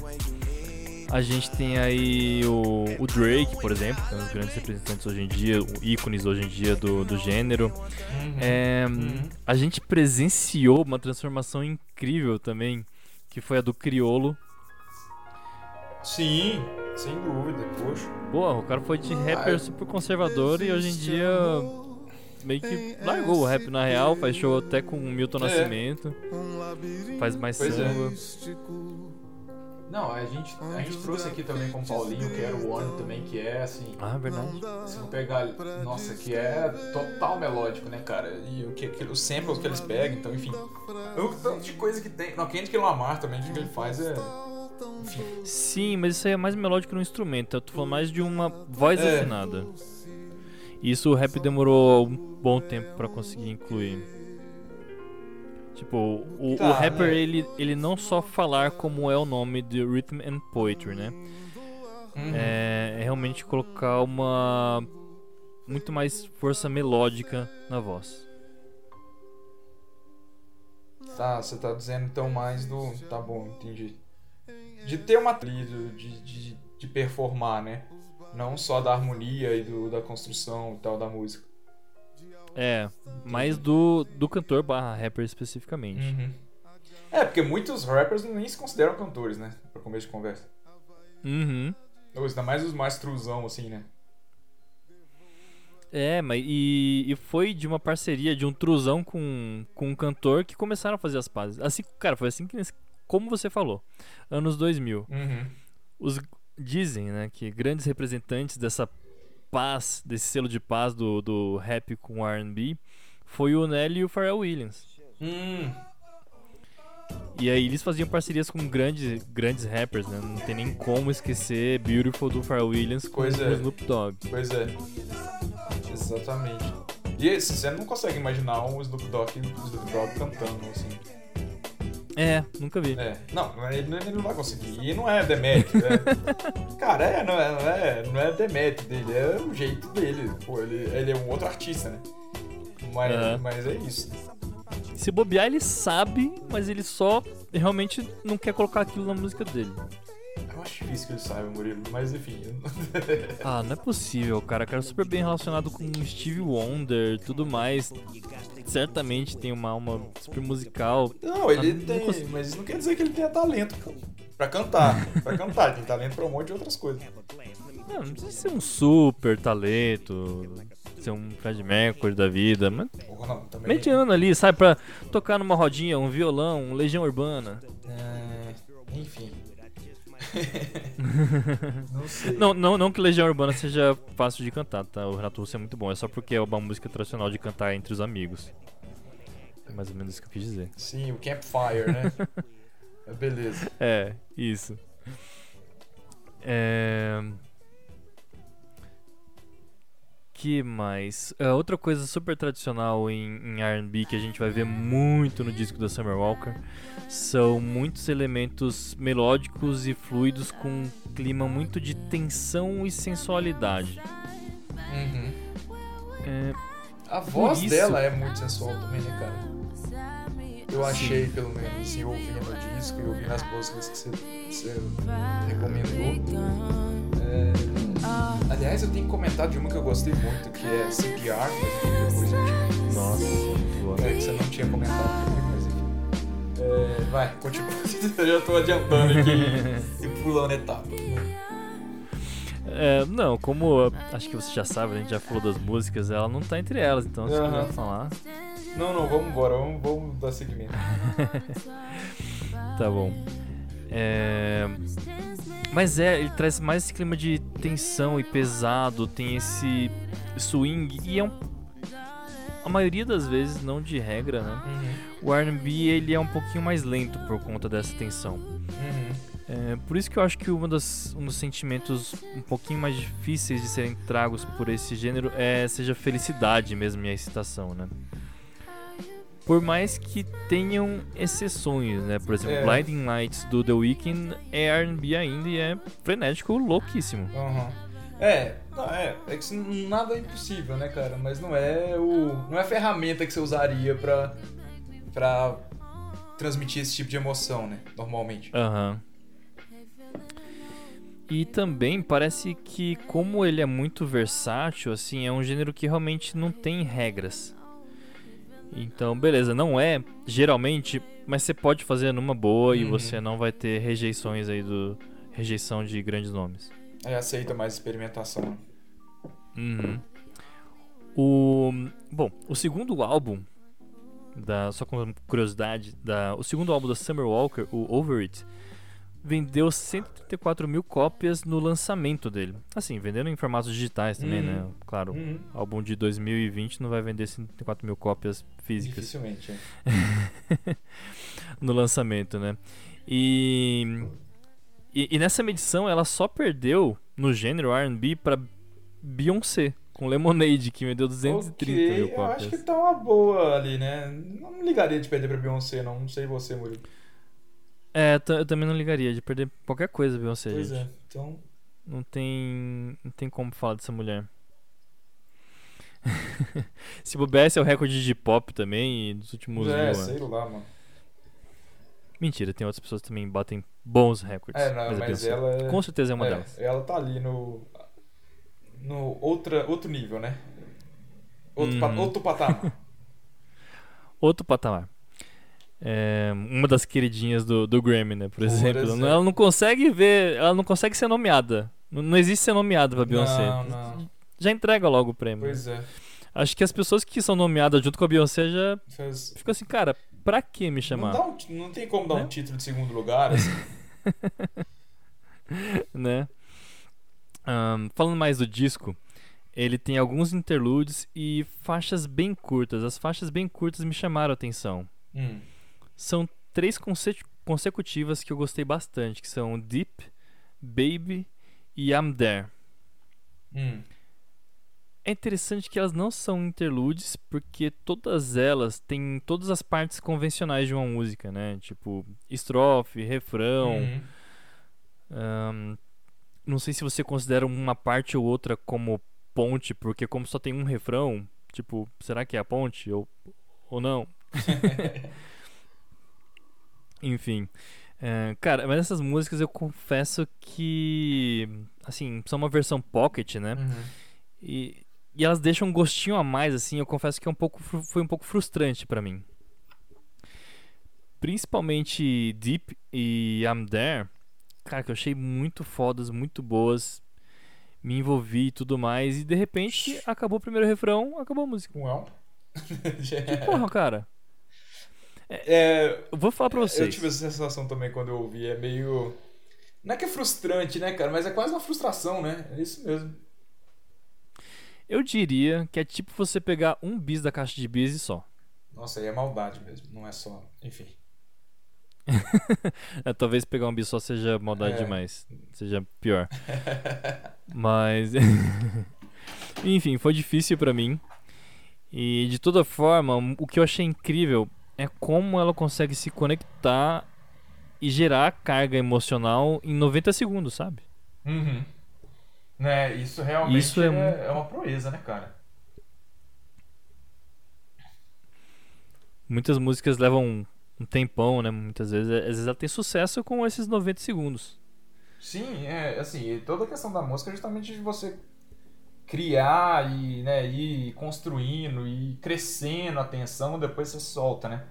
A gente tem aí o, o Drake, por exemplo, que é um dos grandes representantes hoje em dia, ícones hoje em dia do, do gênero. Uhum. É, Uhum. A gente presenciou uma transformação incrível também, que foi a do Criolo. Sim, sem dúvida, poxa. Pô, o cara foi de rapper super conservador e hoje em dia meio que largou o rap na real, faz show até com o Milton É. Nascimento, faz mais Pois é. Não, a gente, a gente trouxe aqui também com o Paulinho, que era o One também, que é assim. Ah, verdade. Se não pegar. Nossa, que é total melódico, né, cara? E o que, que- os samples que eles pegam, então, enfim. O tanto de coisa que tem. Não, Kendrick Lamar também, o que ele faz é. Enfim. Sim, mas isso aí é mais melódico no instrumento, eu tô falando mais de uma voz É. afinada. Isso o rap demorou um bom tempo pra conseguir incluir. Tipo, o, o Tá, rapper, né? ele, ele não só falar como é o nome de Rhythm and Poetry, né? Uhum. É, é realmente colocar uma muito mais força melódica na voz. Tá, você tá dizendo então mais do. Tá bom, entendi. De ter uma trilha, de, de, de performar, né? Não só da harmonia e do, da construção e tal da música. É, mais do, do cantor barra rapper especificamente. Uhum. É, porque muitos rappers nem se consideram cantores, né? Pra começo de conversa. Uhum. Ou ainda mais os mais truzão, assim, né? É, mas e, e foi de uma parceria de um truzão com, com um cantor que começaram a fazer as pazes. Assim, cara, foi assim que como você falou, anos 2000. Uhum. Os dizem, né, que grandes representantes dessa paz, desse selo de paz do, do rap com R&B, foi o Nelly e o Pharrell Williams. Hum. E aí eles faziam parcerias com grandes, grandes rappers, né? Não tem nem como esquecer Beautiful do Pharrell Williams com Pois é. o Snoop Dogg. Pois é. Exatamente. E esse, você não consegue imaginar um Snoop Dogg, um Snoop Dogg cantando assim. É, nunca vi. É. Não, ele, ele não vai conseguir. E não é demérito. É... Cara, é, não é, não é, não é demérito dele, é o jeito dele. Pô, ele, ele é um outro artista, né? Mas, Aham. mas é isso. Se bobear, ele sabe, mas ele só realmente não quer colocar aquilo na música dele. Eu acho difícil que ele saiba, Murilo, mas enfim. Ah, não é possível, cara. O cara é super bem relacionado com Steve Wonder tudo mais. Certamente tem uma alma super musical. Não, ele Ah, não tem, consigo. mas isso não quer dizer que ele tenha talento, pô. Pra cantar. Pra cantar, ele tem talento pra um monte de outras coisas. Não, não precisa ser um super talento, ser um Fred Mercury da vida, mas não, também. mediano ali, sabe? Pra tocar numa rodinha, um violão, um Legião Urbana. É, enfim. Não sei. Não, não, não que Legião Urbana seja fácil de cantar, tá? O Renato Russo é muito bom, é só porque é uma música tradicional de cantar entre os amigos. É mais ou menos isso que eu quis dizer. Sim, o Campfire, né? É, Beleza. É, isso. É... Que mais? É, outra coisa super tradicional em, em R&B que a gente vai ver muito no disco da Summer Walker são muitos elementos melódicos e fluidos com um clima muito de tensão e sensualidade. Uhum. É, A voz isso- dela é muito sensual também, né, cara? Eu achei, pelo menos, assim, ouvindo o disco e ouvindo as músicas que você, você recomendou. É, Aliás, eu tenho que comentar de uma que eu gostei muito, que é CPR, mas depois nossa, boa. É, que você não tinha comentado comigo, mas enfim. É, vai, continua. eu já tô adiantando aqui e pulando etapa. É, não, como acho que você já sabe, a gente já falou das músicas, ela não tá entre elas, então se Aham. quiser falar, Não, não, vamos embora, vamos, vamos dar seguimento. tá bom. É, Mas é, ele traz mais esse clima de tensão e pesado, tem esse swing e é um. A maioria das vezes, não de regra, né? Uhum, O R&B ele é um pouquinho mais lento por conta dessa tensão. uhum. É, por isso que eu acho que uma das, um dos sentimentos um pouquinho mais difíceis de serem tragos por esse gênero é seja a felicidade mesmo e a excitação, né? Por mais que tenham exceções, né? Por exemplo, É. Blinding Lights do The Weeknd é R&B ainda e é frenético, louquíssimo. Aham. É, não, é, é que nada é impossível, né, cara? Mas não é o. não é a ferramenta que você usaria pra. pra transmitir esse tipo de emoção, né? Normalmente. Aham. E também parece que como ele é muito versátil, assim, é um gênero que realmente não tem regras. Então, beleza, não é geralmente, mas você pode fazer numa boa e Uhum. você não vai ter rejeições aí do rejeição de grandes nomes. Aí aceita mais experimentação. Uhum. O bom, o segundo álbum da só com curiosidade, da o segundo álbum da Summer Walker, o Over It, vendeu 134 mil cópias no lançamento dele. Assim, vendendo em formatos digitais também, Uhum. né? Claro, Uhum. álbum de 2020 não vai vender 134 mil cópias físicas Dificilmente, é. no lançamento, né? E, e, e nessa medição ela só perdeu no gênero R&B pra Beyoncé com Lemonade que vendeu 230 Ok, mil eu cópias. acho que tá uma boa ali, né? Não ligaria de perder pra Beyoncé, não. Não sei você, Murilo. É, eu também não ligaria de perder qualquer coisa Beyoncé, Pois gente. é. Então. Não tem, não tem como falar dessa mulher. Se bobear, esse é o recorde de pop também dos últimos é, mil sei anos. lá, mano. Mentira, tem outras pessoas que também batem bons recordes. É, não, mas Beyoncé ela é. Com certeza é uma é, delas. Ela tá ali no. No outra, outro nível, né? Outro, pa- Uhum. outro patamar. Outro patamar. É, uma das queridinhas do, do Grammy, né? Por, Por exemplo. exemplo. Ela não consegue ver. Ela não consegue ser nomeada. Não, não existe ser nomeada pra Beyoncé. Não, não. Já entrega logo o prêmio. Pois é. Acho que as pessoas que são nomeadas junto com a Beyoncé já Faz- ficam assim, cara, pra que me Não, chamar? dá um não tem como dar Né? um título de segundo lugar, assim. né? Ahn, falando mais do disco, ele tem alguns interludes e faixas bem curtas. As faixas bem curtas me chamaram a atenção. Hum. São três conse- consecutivas que eu gostei bastante, que são Deep, Baby e I'm There. Hum. É interessante que elas não são interludes, porque todas elas têm todas as partes convencionais de uma música, né? Tipo, estrofe, refrão. Uhum. ahn, não sei se você considera uma parte ou outra como ponte, porque como só tem um refrão, tipo, será que é a ponte ou, ou não? Enfim. é, cara, mas essas músicas eu confesso que. Assim, são uma versão pocket, né? Uhum. E, e elas deixam um gostinho a mais, assim. Eu confesso que é um pouco, foi um pouco frustrante pra mim. Principalmente Deep e I'm There. Cara, que eu achei muito fodas, muito boas. Me envolvi e tudo mais. E de repente acabou o primeiro refrão, acabou a música. Well. Que porra, cara. É, Eu vou falar pra eu vocês. tive essa sensação também quando eu ouvi. É meio. Não é que é frustrante, né, cara? Mas é quase uma frustração, né? É isso mesmo. Eu diria que é tipo você pegar um bis da caixa de bis e só. Nossa, aí é maldade mesmo. Não é só. Enfim. É, talvez pegar um bis só seja maldade É. demais. Seja pior. Mas. Enfim, foi difícil pra mim. E de toda forma, o que eu achei incrível é como ela consegue se conectar e gerar carga emocional em 90 segundos, sabe? Uhum. Né, isso realmente Isso é é, é uma proeza, né, cara? Muitas músicas levam um, tempão, né? Muitas vezes. Às vezes ela tem sucesso com esses 90 segundos. Sim, é assim, toda a questão da música é justamente de você criar e né, ir construindo e crescendo a tensão, depois você solta, né?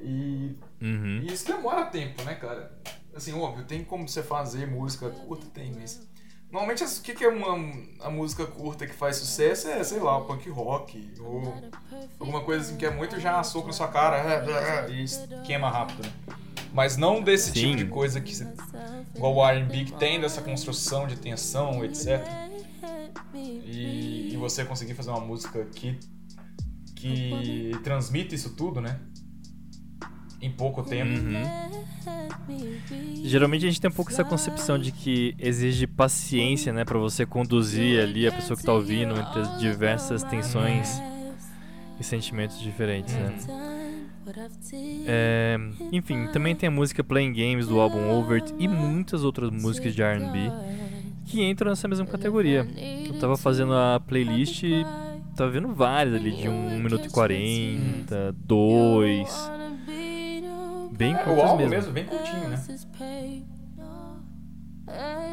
E, Uhum. e isso demora tempo, né, cara? Assim, óbvio, tem como você fazer música curta, tem, mas. Normalmente o que, que é uma a música curta que faz sucesso é, sei lá, o punk rock, ou alguma coisa assim que é muito já soco na sua cara e queima rápido, né? Mas não desse Sim. tipo de coisa que igual o R&B que tem dessa construção de tensão, etc. E, e você conseguir fazer uma música que que transmite isso tudo, né? Em pouco tempo. Uhum. Geralmente a gente tem um pouco essa concepção de que exige paciência, né, Pra você conduzir ali a pessoa que tá ouvindo entre as diversas tensões e sentimentos diferentes, né? É, enfim, também tem a música Playing Games do álbum Over It e muitas outras músicas de R&B que entram nessa mesma categoria. Eu tava fazendo a playlist e tava vendo várias ali de 1 minuto e 40, 2, bem É, o curtas álbum mesmo. mesmo, bem curtinho, né?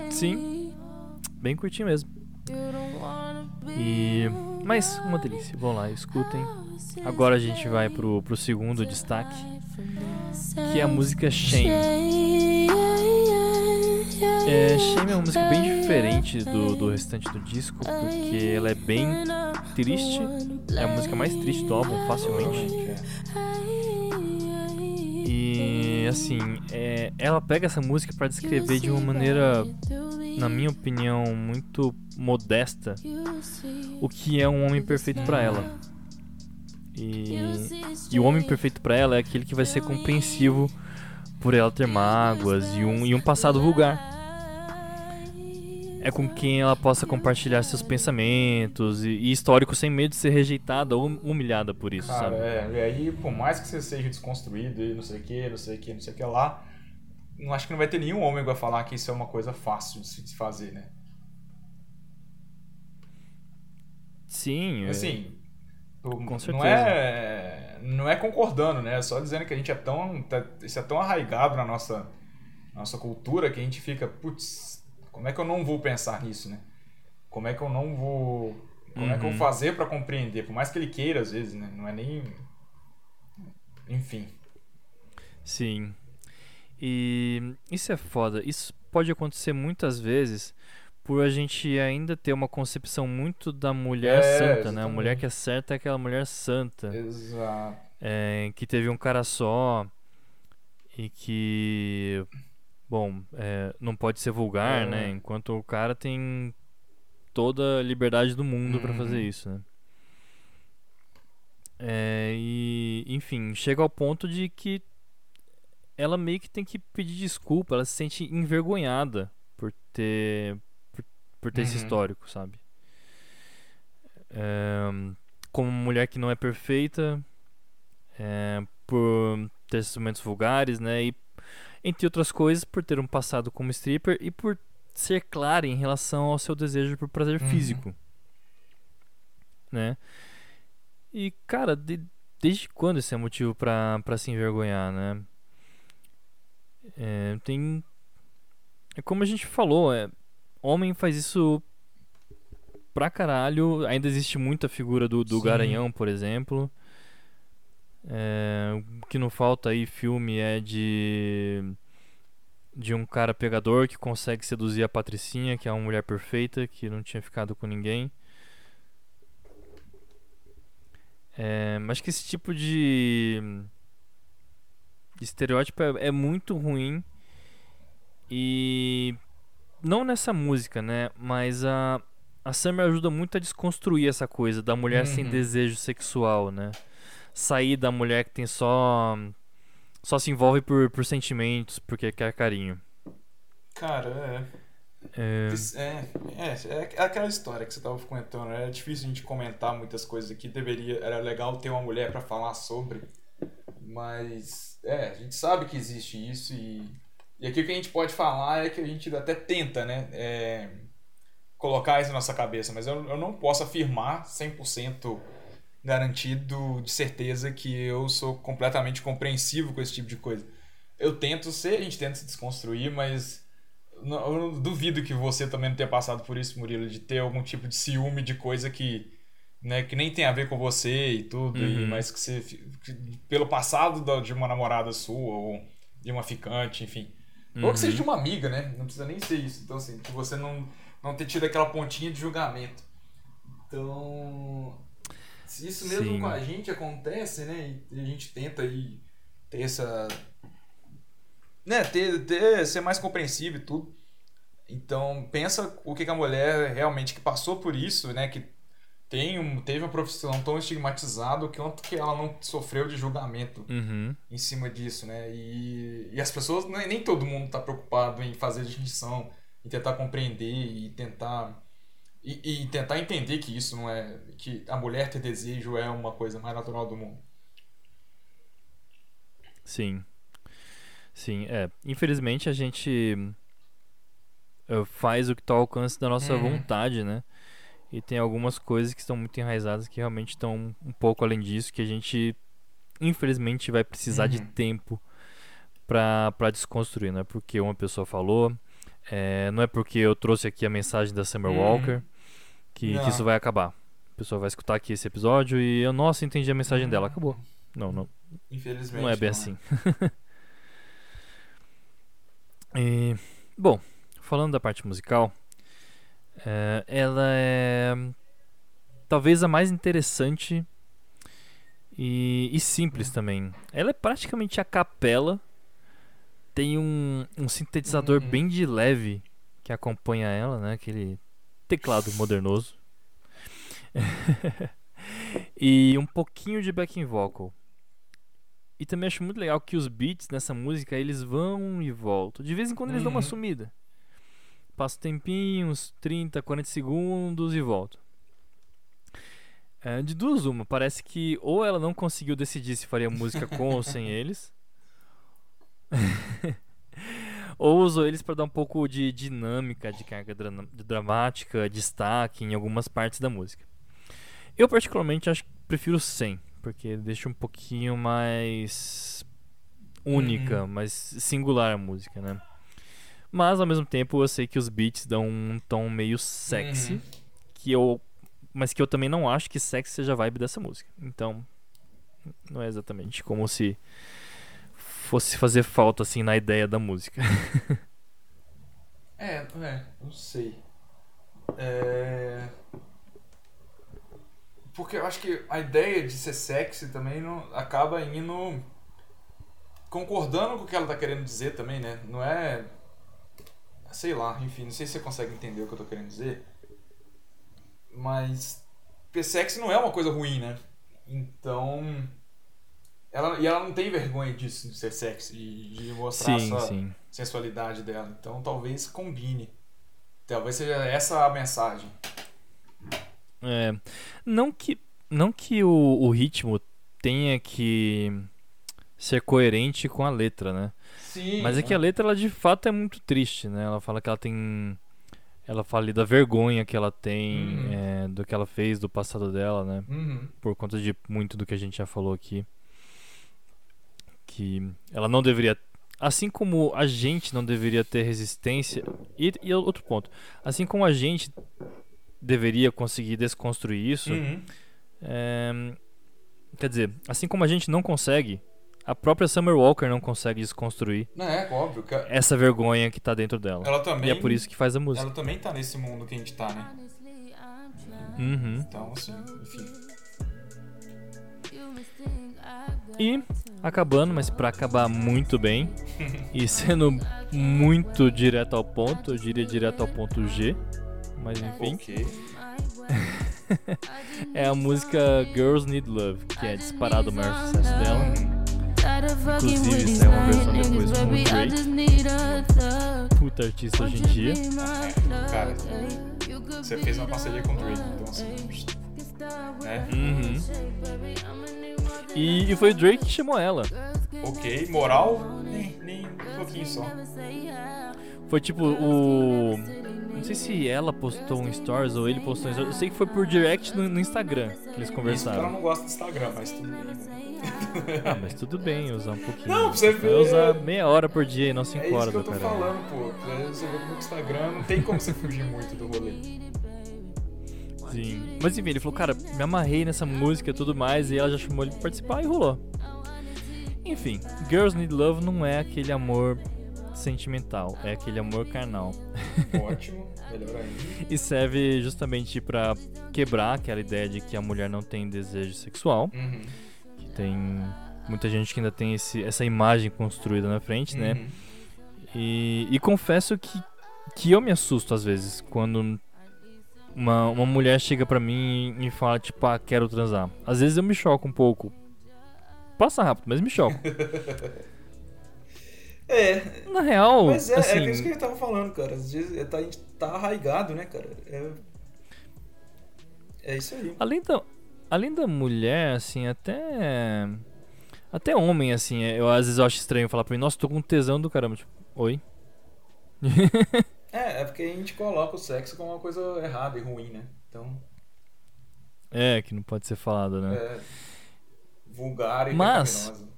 Sim, bem curtinho mesmo. E mas uma delícia. Vão lá, escutem. Agora a gente vai pro, pro segundo destaque, que é a música Shame. É, Shame uma música bem diferente do, do restante do disco, porque ela é bem triste. É a música mais triste do álbum, facilmente. E assim, é, ela pega essa música pra descrever de uma maneira, na minha opinião, muito modesta o que é um homem perfeito pra ela. E, e o homem perfeito pra ela é aquele que vai ser compreensivo por ela ter mágoas e um, e um passado vulgar. É com quem ela possa compartilhar seus pensamentos e, e histórico sem medo de ser rejeitada ou humilhada por isso, Cara, sabe? é, e aí, por mais que você seja desconstruído e não sei o que, não sei o que, não sei o que lá, não acho que não vai ter nenhum homem que vai falar que isso é uma coisa fácil de se fazer, né? Sim, é- Assim, o- Com não certeza. é não é concordando, né? É Só dizendo que a gente é tão tá- isso é tão arraigado na nossa nossa cultura que a gente fica, putz, como é que eu não vou pensar nisso, né? Como é que eu não vou como é que eu Uhum. vou fazer pra compreender? Por mais que ele queira às vezes, né? Não é nem enfim. Sim. E isso é foda. Isso pode acontecer muitas vezes por a gente ainda ter uma concepção muito da mulher É, santa, né? A exatamente. mulher que é certa é aquela mulher santa. Exato. é, que teve um cara só e que, bom, é, não pode ser vulgar, É. né? Enquanto o cara tem toda a liberdade do mundo pra fazer Uhum. isso, né? É, e, enfim, chega ao ponto de que ela meio que tem que pedir desculpa, ela se sente envergonhada por ter por, por ter esse Uhum. histórico, sabe? É, como mulher que não é perfeita, é, por ter esses momentos vulgares, né? E entre outras coisas, por ter um passado como stripper e por ser clara em relação ao seu desejo por prazer Uhum. físico, né? E cara, de- desde quando esse é motivo pra, pra se envergonhar, né? É, tem. É como a gente falou, é, homem faz isso pra caralho. Ainda existe muita figura do, do Sim. Garanhão, por exemplo. É, o que não falta aí filme é de. De um cara pegador que consegue seduzir a Patricinha, que é uma mulher perfeita, que não tinha ficado com ninguém. É, mas que esse tipo de, estereótipo é, é muito ruim e não nessa música, né? Mas a a Summer ajuda muito a desconstruir essa coisa da mulher sem Uhum. desejo sexual, né? Sair da mulher que tem só só se envolve por, por sentimentos, porque quer carinho. Cara, é. É, É, é, é aquela história que você tava comentando. né? É difícil a gente comentar muitas coisas aqui. Deveria, era legal ter uma mulher pra falar sobre. Mas, é, a gente sabe que existe isso e. E aqui o que a gente pode falar é que a gente até tenta, né? é, colocar isso na nossa cabeça. Mas eu, eu não posso afirmar 100% garantido de certeza que eu sou completamente compreensivo com esse tipo de coisa. Eu tento ser, a gente tenta se desconstruir, mas não- eu duvido que você também não tenha passado por isso, Murilo, de ter algum tipo de ciúme de coisa que, né, que nem tem a ver com você e tudo, e- Uhum. mas que você, que pelo passado da- de uma namorada sua ou de uma ficante, enfim. Ou que seja de uma amiga, né? Não precisa nem ser isso. Então, assim, que você não, não ter tido aquela pontinha de julgamento. Então, isso mesmo Sim. com a gente acontece, né? E a gente tenta aí ter essa. Né, ter, ter, ser mais compreensível e tudo. Então, pensa o que, que a mulher realmente que passou por isso, né? Que tem um, teve uma profissão tão estigmatizada, quanto que ela não sofreu de julgamento uhum, em cima disso, né? E, e as pessoas, nem, todo mundo tá preocupado em fazer distinção, em tentar compreender e tentar e, e tentar entender que isso não é que a mulher ter desejo é uma coisa mais natural do mundo. Sim. Sim, é. Infelizmente a gente eh, faz o que tá ao alcance da nossa Uhum. vontade, né? E tem algumas coisas que estão muito enraizadas que realmente estão um pouco além disso, que a gente infelizmente vai precisar de Uhum. tempo pra, pra desconstruir, não é porque uma pessoa falou, é, não é porque eu trouxe aqui a mensagem da Summer Uhum. Walker que, Não. que isso vai acabar. A pessoa vai escutar aqui esse episódio e eu, nossa, entendi a mensagem dela, acabou. Não, não, Infelizmente. não é bem assim. E, bom, falando da parte musical, é, ela é talvez a mais interessante e, e simples também. Ela é praticamente a capela. Tem um, um sintetizador Uhum. bem de leve que acompanha ela, né? Aquele teclado modernoso. e um pouquinho de backing vocal. E também acho muito legal que os beats nessa música eles vão e voltam. De vez em quando eles dão uma Uhum. sumida. Passa um tempinho, uns 30, 40 segundos e volta. É, de duas, uma. Parece que ou ela não conseguiu decidir se faria música com ou sem eles. ou usou eles para dar um pouco de dinâmica, de carga dra- dramática, destaque em algumas partes da música. Eu particularmente acho que prefiro sem, porque deixa um pouquinho mais única, mais singular a música, né? Mas ao mesmo tempo eu sei que os beats dão um tom meio sexy, Uhum. que eu mas que eu também não acho que sexy seja a vibe dessa música. Então, não é exatamente como se fosse fazer falta assim na ideia da música. É, é, não sei. É... Porque eu acho que a ideia de ser sexy também não, acaba indo concordando com o que ela tá querendo dizer também, né? Não é. Sei lá, enfim, não sei se você consegue entender o que eu tô querendo dizer. Mas. Porque sexy não é uma coisa ruim, né? Então. Ela, e ela não tem vergonha disso, de ser sexy, de, de mostrar Sim, essa sim. sensualidade dela. Então talvez combine. Talvez seja essa a mensagem. É, não que, não que o, o ritmo tenha que ser coerente com a letra, né? Sim. Mas é que a letra, ela de fato é muito triste, né? Ela fala que ela tem. Ela fala ali da vergonha que ela tem, Uhum. é, do que ela fez, do passado dela, né? Uhum. Por conta de muito do que a gente já falou aqui. Que ela não deveria. Assim como a gente não deveria ter resistência. E, e outro ponto. Assim como a gente deveria conseguir desconstruir isso. Uhum. É, quer dizer, assim como a gente não consegue, a própria Summer Walker não consegue desconstruir Não, é óbvio. Que essa vergonha que tá dentro dela. ela também. E é por isso que faz a música. Ela também tá nesse mundo que a gente tá, né? Uhum. Então, assim, enfim. E acabando, mas pra acabar muito bem e sendo muito direto ao ponto, eu diria direto ao ponto G, mas enfim, Ok. my way. é a música Girls Need Love, que é disparado o maior sucesso dela. Inclusive, these saiu uma versão depois com o Drake. Puta artista hoje em dia. Cara, você fez uma parceria com o Drake, então assim. Né? Uhum. E, e foi o Drake que chamou ela. Ok, moral, nem, nem um pouquinho só. Foi tipo o. Não sei se ela postou um stories ou ele postou um stories. Eu sei que foi por direct no, no Instagram que eles Isso que ela conversaram. não gosta do Instagram, mas tudo bem. né? Ah, mas tudo bem usar um pouquinho. Não, pra você Vai ver. usar meia hora por dia e não É cinco isso horas que eu tô falando, pô. Pra você ver como o Instagram não tem como você fugir muito do rolê. Sim. Mas enfim, ele falou, cara, me amarrei nessa música e tudo mais, e ela já chamou ele pra participar e rolou. Enfim, Girls Need Love não é aquele amor sentimental, é aquele amor carnal. Ótimo, melhor ainda. E serve justamente pra quebrar aquela ideia de que a mulher não tem desejo sexual, Uhum. que tem muita gente que ainda tem esse, essa imagem construída na frente, né? Uhum. E, e confesso que, que eu me assusto às vezes quando uma, uma mulher chega pra mim e fala, tipo, ah, quero transar. Às vezes eu me choco um pouco. Passa rápido, mas me choco. É, Na real, mas é, assim, é isso que a gente tava falando, cara. Às vezes é, tá, a gente tá arraigado, né, cara? É, é isso aí. além da, além da mulher, assim, até. Até homem, assim, eu às vezes eu acho estranho falar pra mim, nossa, tô com tesão do caramba. Tipo, oi? É, é porque a gente coloca o sexo como uma coisa errada e ruim, né? Então, É, que não pode ser falado, né? é vulgar e Mas- pecaminosa.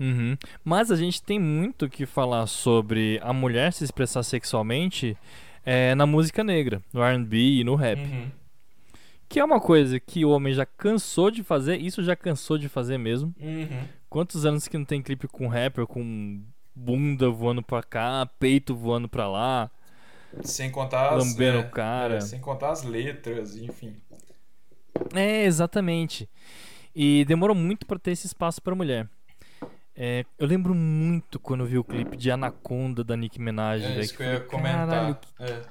Uhum. Mas a gente tem muito que falar sobre a mulher se expressar sexualmente é, na música negra, no R&B e no rap. Uhum. Que é uma coisa que o homem já cansou de fazer, isso já cansou de fazer mesmo. Uhum. Quantos anos que não tem clipe com rapper, com bunda voando pra cá, peito voando pra lá, Sem contar as, lambendo é, o cara. é, sem contar as letras, enfim. É, exatamente. E demorou muito pra ter esse espaço pra mulher. É, eu lembro muito quando eu vi o clipe de Anaconda da Nicki Minaj. É isso que eu ia falei, "Caralho, comentar. É.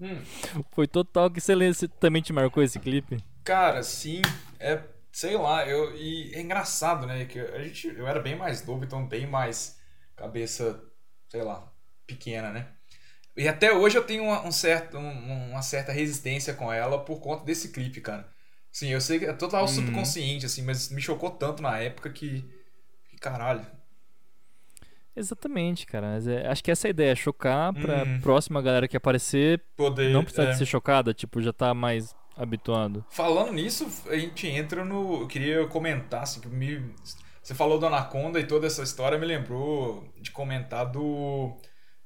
Hum, Foi total que você, lê- você também te marcou esse clipe? cara, sim, é, sei lá, eu, e é engraçado, né, que a gente, eu era bem mais novo, então bem mais cabeça, sei lá, pequena, né? E até hoje eu tenho uma, um certo, um- uma certa resistência com ela por conta desse clipe, cara. Sim, eu sei que é total Uhum. subconsciente, assim, mas me chocou tanto na época que, que caralho. Exatamente, cara. Mas é- acho que essa é a ideia, chocar pra Uhum. próxima galera que aparecer Poder, não precisar é. de ser chocada, tipo, já tá mais habituado. Falando nisso, a gente entra no. Eu queria comentar, assim, que me. Você falou do Anaconda e toda essa história me lembrou de comentar do.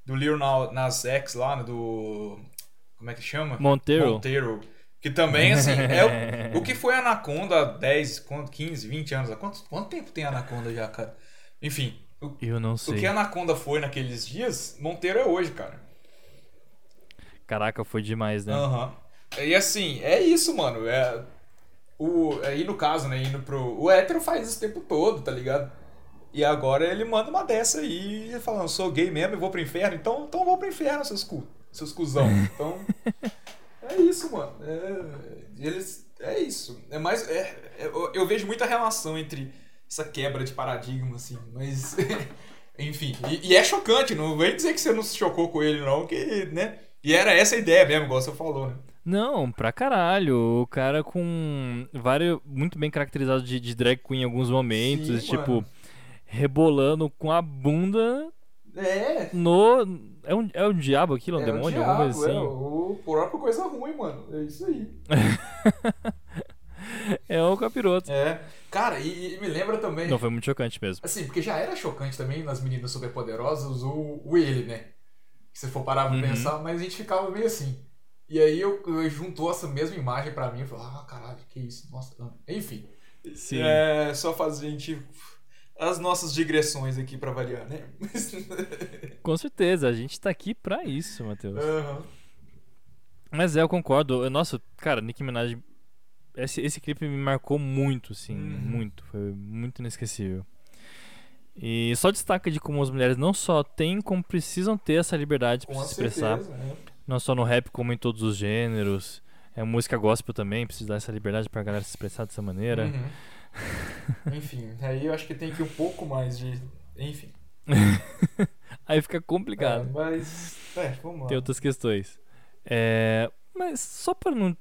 Do Lil Na- Nas X lá, né, do. Como é que chama? Monteiro. Monteiro. Que também, assim, é o, o que foi Anaconda há 10, quanto, 15, 20 anos? Há quanto, quanto tempo tem Anaconda já, cara? Enfim, o, Eu não o sei. que Anaconda foi naqueles dias, Monteiro é hoje, cara. Caraca, foi demais, né? Aham. E assim, é isso, mano. É. O, aí no caso, né, indo pro. O hétero faz isso o tempo todo, tá ligado? E agora ele manda uma dessa aí, falando, sou gay mesmo e vou pro inferno, então, então eu vou pro inferno, seus cu, seus cuzão. Então. é isso, mano. É, eles. É isso. É mais. É, é- eu, eu vejo muita relação entre essa quebra de paradigma, assim, mas. Enfim. E, e é chocante, não vem dizer que você não se chocou com ele, não, que, né? E era essa a ideia mesmo, igual você falou, né? Não, pra caralho. O cara com vários. Muito bem caracterizado de, de drag queen em alguns momentos. Sim, tipo, mano. rebolando com a bunda É. no. É um, é um diabo aquilo? Um é demônio? o alguma coisa diabo, assim? É o próprio coisa ruim, mano. É isso aí. É o capiroto. É. Cara, e, e me lembra também. Não, foi muito chocante mesmo. Assim, porque já era chocante também nas meninas superpoderosas o, o ele, né? Se for parar pra Uhum. pensar, mas a gente ficava meio assim. E aí eu, eu juntou essa mesma imagem pra mim e falei, ah, caralho, que isso, nossa. ah. Enfim. Sim. É só fazer a gente. As nossas digressões aqui pra variar, né? Com certeza, a gente tá aqui pra isso, Matheus. Aham. Mas é, eu concordo. Eu- Nossa, cara, Nicki Minaj. Esse, esse clipe me marcou muito, assim. Uhum. Muito. Foi muito inesquecível. E só destaca de como as mulheres não só têm, como precisam ter essa liberdade pra Com se expressar. certeza. Não só no rap, como em todos os gêneros. É música gospel também, precisa dar essa liberdade pra galera se expressar dessa maneira. Uhum. Enfim, aí eu acho que tem que ir um pouco mais de. Enfim. Aí fica complicado. É, mas. É, vamos lá. Tem outras questões. É, mas só pra não.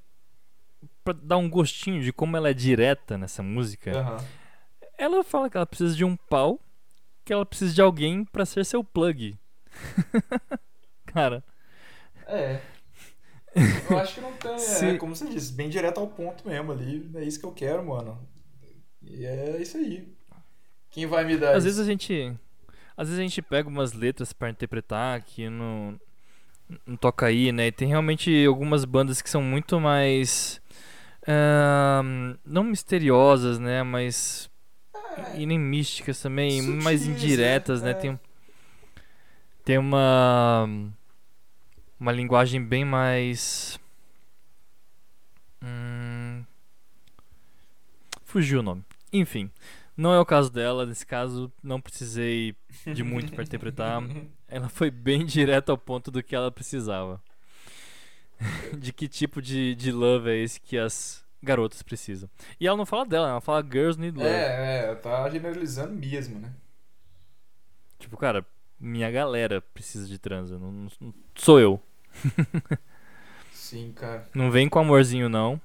Pra dar um gostinho de como ela é direta nessa música, Aham. ela fala que ela precisa de um pau, que ela precisa de alguém pra ser seu plug. Cara, É. Eu acho que não tem. Se- É, como você disse, bem direto ao ponto mesmo ali. É isso que eu quero, mano. E é isso aí. Quem vai me dar às vezes isso? a gente. Às vezes a gente pega umas letras pra interpretar que não, não toca aí, né? E tem realmente algumas bandas que são muito mais. ahn, não misteriosas, né? Mas. E nem místicas também, mais Sutis, indiretas, né? né? É. Tem, tem uma. Uma linguagem bem mais. Hum, fugiu o nome. Enfim, não é o caso dela. Nesse caso, não precisei de muito pra interpretar. Ela foi bem direto ao ponto do que ela precisava. de que tipo de, de love é esse que as garotas precisam. E ela não fala dela, ela fala girls need love. É, é, tá generalizando mesmo, né? Tipo, cara, minha galera precisa de transa. Não, não- não sou eu. Sim, cara. Não vem com amorzinho, não.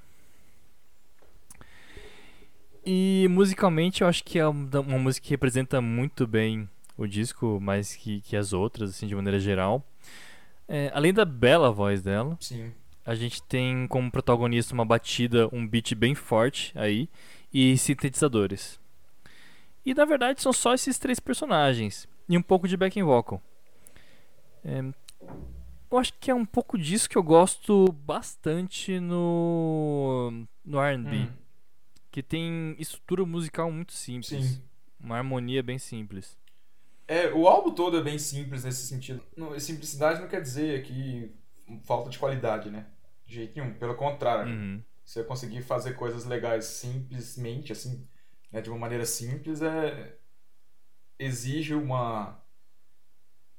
E musicalmente eu acho que é uma música que representa muito bem o disco, mais que, que as outras, assim, de maneira geral. É, além da bela voz dela, Sim. a gente tem como protagonista uma batida, um beat bem forte aí, e sintetizadores. E na verdade são só esses três personagens, e um pouco de backing vocal. É, eu acho que é um pouco disso que eu gosto bastante no, no RB. Hum, Que tem estrutura musical muito simples. sim. Uma harmonia bem simples. É, o álbum todo é bem simples nesse sentido. Não, simplicidade não quer dizer que falta de qualidade, né? De jeito nenhum. Pelo contrário. Uhum. Você conseguir fazer coisas legais simplesmente, assim, né, de uma maneira simples, é exige uma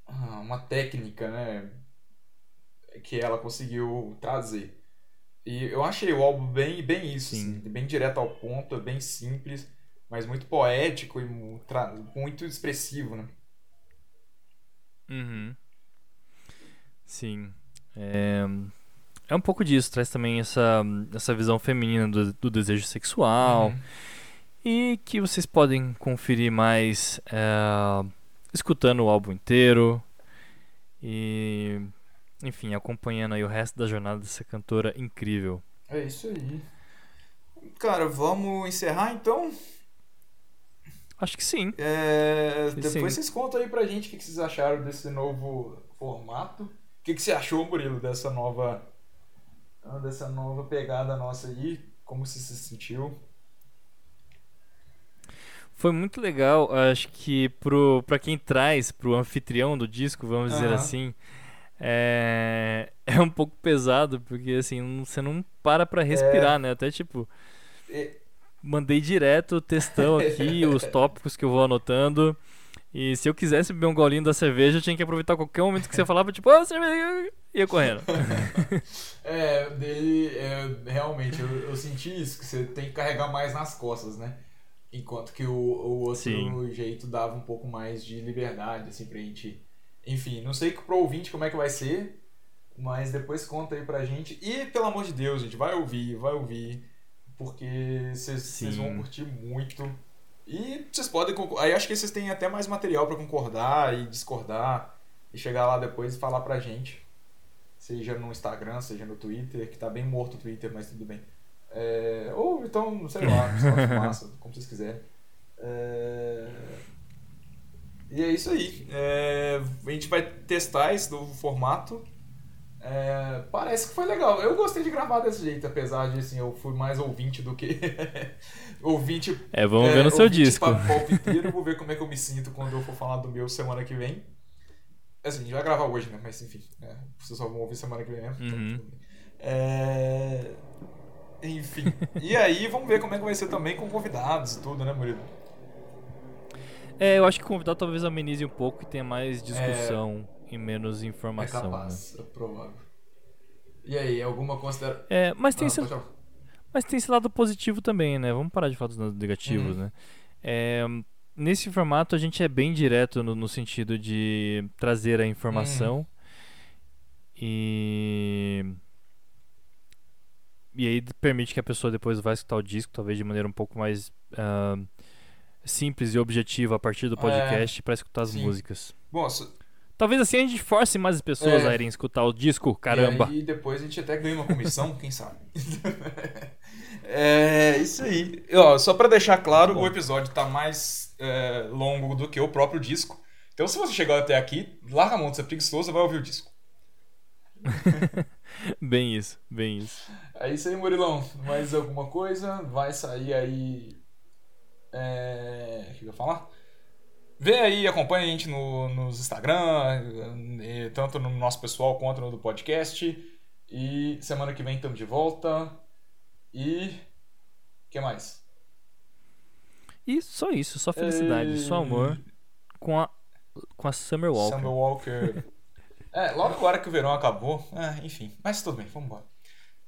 ah, uma técnica, né, que ela conseguiu trazer. E eu achei o álbum bem bem isso, Sim. assim, bem direto ao ponto, é bem simples, mas muito poético e muito expressivo, né? Uhum. Sim. É, é um pouco disso, traz também essa, essa visão feminina do, do desejo sexual. Uhum. E que vocês podem conferir mais é, escutando o álbum inteiro. E. Enfim, acompanhando aí o resto da jornada dessa cantora incrível. É isso aí. Cara, vamos encerrar então? Acho que sim. É, Sim. depois vocês contam aí pra gente o que vocês acharam desse novo formato. O que que você achou, Murilo, dessa nova dessa nova pegada nossa aí? Como você se sentiu? Foi muito legal, acho que pro, pra quem traz, pro anfitrião do disco, vamos dizer Aham. assim, é, é um pouco pesado, porque assim, você não para pra respirar, né? Até tipo, É, mandei direto o textão aqui, os tópicos que eu vou anotando. E se eu quisesse beber um golinho da cerveja, eu tinha que aproveitar qualquer momento que você falava, tipo, ô, cerveja, ia correndo. É, dele, é, realmente, eu, eu senti isso, que você tem que carregar mais nas costas, né? Enquanto que o, o outro Sim. jeito dava um pouco mais de liberdade, assim, pra gente. Enfim, não sei pro ouvinte como é que vai ser, mas depois conta aí pra gente. E, pelo amor de Deus, gente, vai ouvir, vai ouvir, porque vocês vão curtir muito. E vocês podem. Aí acho que vocês têm até mais material pra concordar e discordar, e chegar lá depois e falar pra gente. Seja no Instagram, seja no Twitter, que tá bem morto o Twitter, mas tudo bem. É, ou então, sei lá, Fumaça, como vocês quiserem. É, E é isso aí. É, A gente vai testar esse novo formato. É, Parece que foi legal. Eu gostei de gravar desse jeito, apesar de assim, eu fui mais ouvinte do que. ouvinte. É, vamos ver no seu ouvinte disco. palpiteiro, vou ver como é que eu me sinto quando eu for falar do meu semana que vem. Assim, a gente vai gravar hoje, né? Mas enfim, é, vocês só vão ouvir semana que vem mesmo. então Uhum. É, Enfim. E aí, vamos ver como é que vai ser também com convidados e tudo, né, Murilo? É, eu acho que o convidado talvez amenize um pouco e tenha mais discussão e menos É informação. né? capaz, é provável. E aí, alguma consideração? É, mas tem, esse, Ah, mas tem esse lado positivo também, né? Vamos parar de falar dos negativos, Uhum. né? É, nesse formato a gente é bem direto no, no sentido de trazer a informação Uhum. e e aí permite que a pessoa depois vá escutar o disco, talvez de maneira um pouco mais ah, simples e objetiva a partir do podcast para escutar as É, sim. músicas. Bom, so- Talvez assim a gente force mais as pessoas É. a irem escutar o disco, caramba. E depois a gente até ganha uma comissão, quem sabe. é isso aí. Ó, só pra deixar claro, Bom. o episódio tá mais é, longo do que o próprio disco. Então se você chegou até aqui, larga a mão de ser preguiçoso vai ouvir o disco. Bem isso, bem isso. É isso aí, Murilão. Mais alguma coisa? Vai sair aí. É... O que eu ia falar? Vê aí, acompanha a gente no, nos Instagram, e tanto no nosso pessoal quanto no do podcast. E semana que vem estamos de volta. E. O que mais? E só isso, só felicidade, só amor com a com a Summer Walker. Summer Walker. é, logo agora que o verão acabou. É, enfim. Mas tudo bem, vamos embora.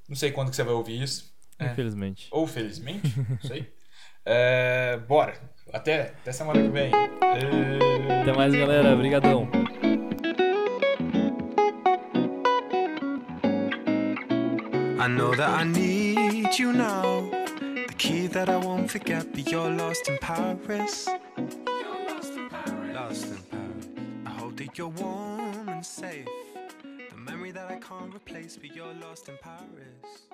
Não sei quando que você vai ouvir isso. É. Infelizmente. Ou felizmente, não sei. É, bora. Até, até semana que vem. É... Até mais, galera. Obrigadão. I know that I need you now. The key that I won't forget, but you're lost in Paris. You're lost in Paris. Lost in Paris. I hope that you're warm and safe. The memory that I can't replace, but you're lost in Paris.